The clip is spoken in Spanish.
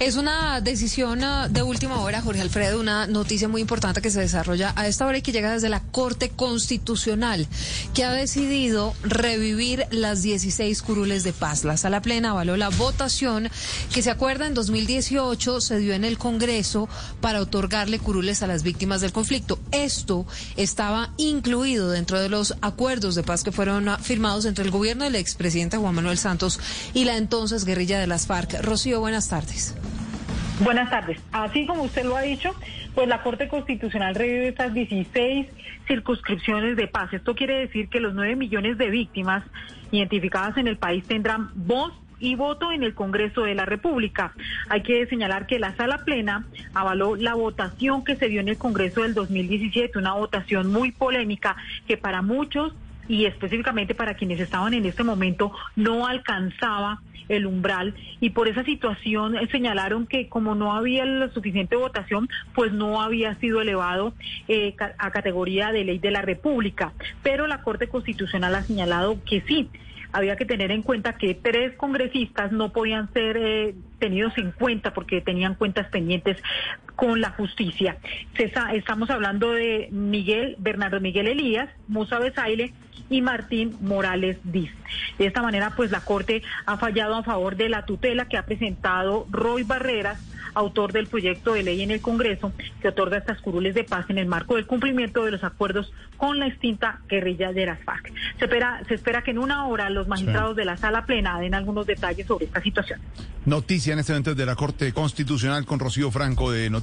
Es una decisión ah, de última hora, Jorge Alfredo, una noticia muy importante que se desarrolla a esta hora y que llega desde la Corte Constitucional, que ha decidido revivir las 16 curules de paz. La sala plena avaló la votación que se acuerda en 2018 se dio en el Congreso para otorgarle curules a las víctimas del conflicto. Esto estaba incluido dentro de los acuerdos de paz que fueron ah, firmados entre el gobierno del expresidente Juan Manuel Santos y la entonces guerrilla de las FARC. Rocío, buenas tardes. Buenas tardes. Así como usted lo ha dicho, pues la Corte Constitucional revive estas 16 circunscripciones de paz. Esto quiere decir que los 9 millones de víctimas identificadas en el país tendrán voz y voto en el Congreso de la República. Hay que señalar que la sala plena avaló la votación que se dio en el Congreso del 2017, una votación muy polémica que para muchos y específicamente para quienes estaban en este momento no alcanzaba el umbral y por esa situación eh, señalaron que como no había la suficiente votación, pues no había sido elevado eh, a categoría de ley de la República. Pero la Corte Constitucional ha señalado que sí, había que tener en cuenta que tres congresistas no podían ser eh, tenidos en cuenta porque tenían cuentas pendientes con la justicia. Estamos hablando de Miguel, Bernardo Miguel Elías, Musa Besaile y Martín Morales Diz. De esta manera, pues la Corte ha fallado a favor de la tutela que ha presentado Roy Barreras autor del proyecto de ley en el Congreso que otorga estas curules de paz en el marco del cumplimiento de los acuerdos con la extinta guerrilla de las FARC. Se espera, se espera que en una hora los magistrados de la sala plena den algunos detalles sobre esta situación. Noticia en este momento de la Corte Constitucional con Rocío Franco de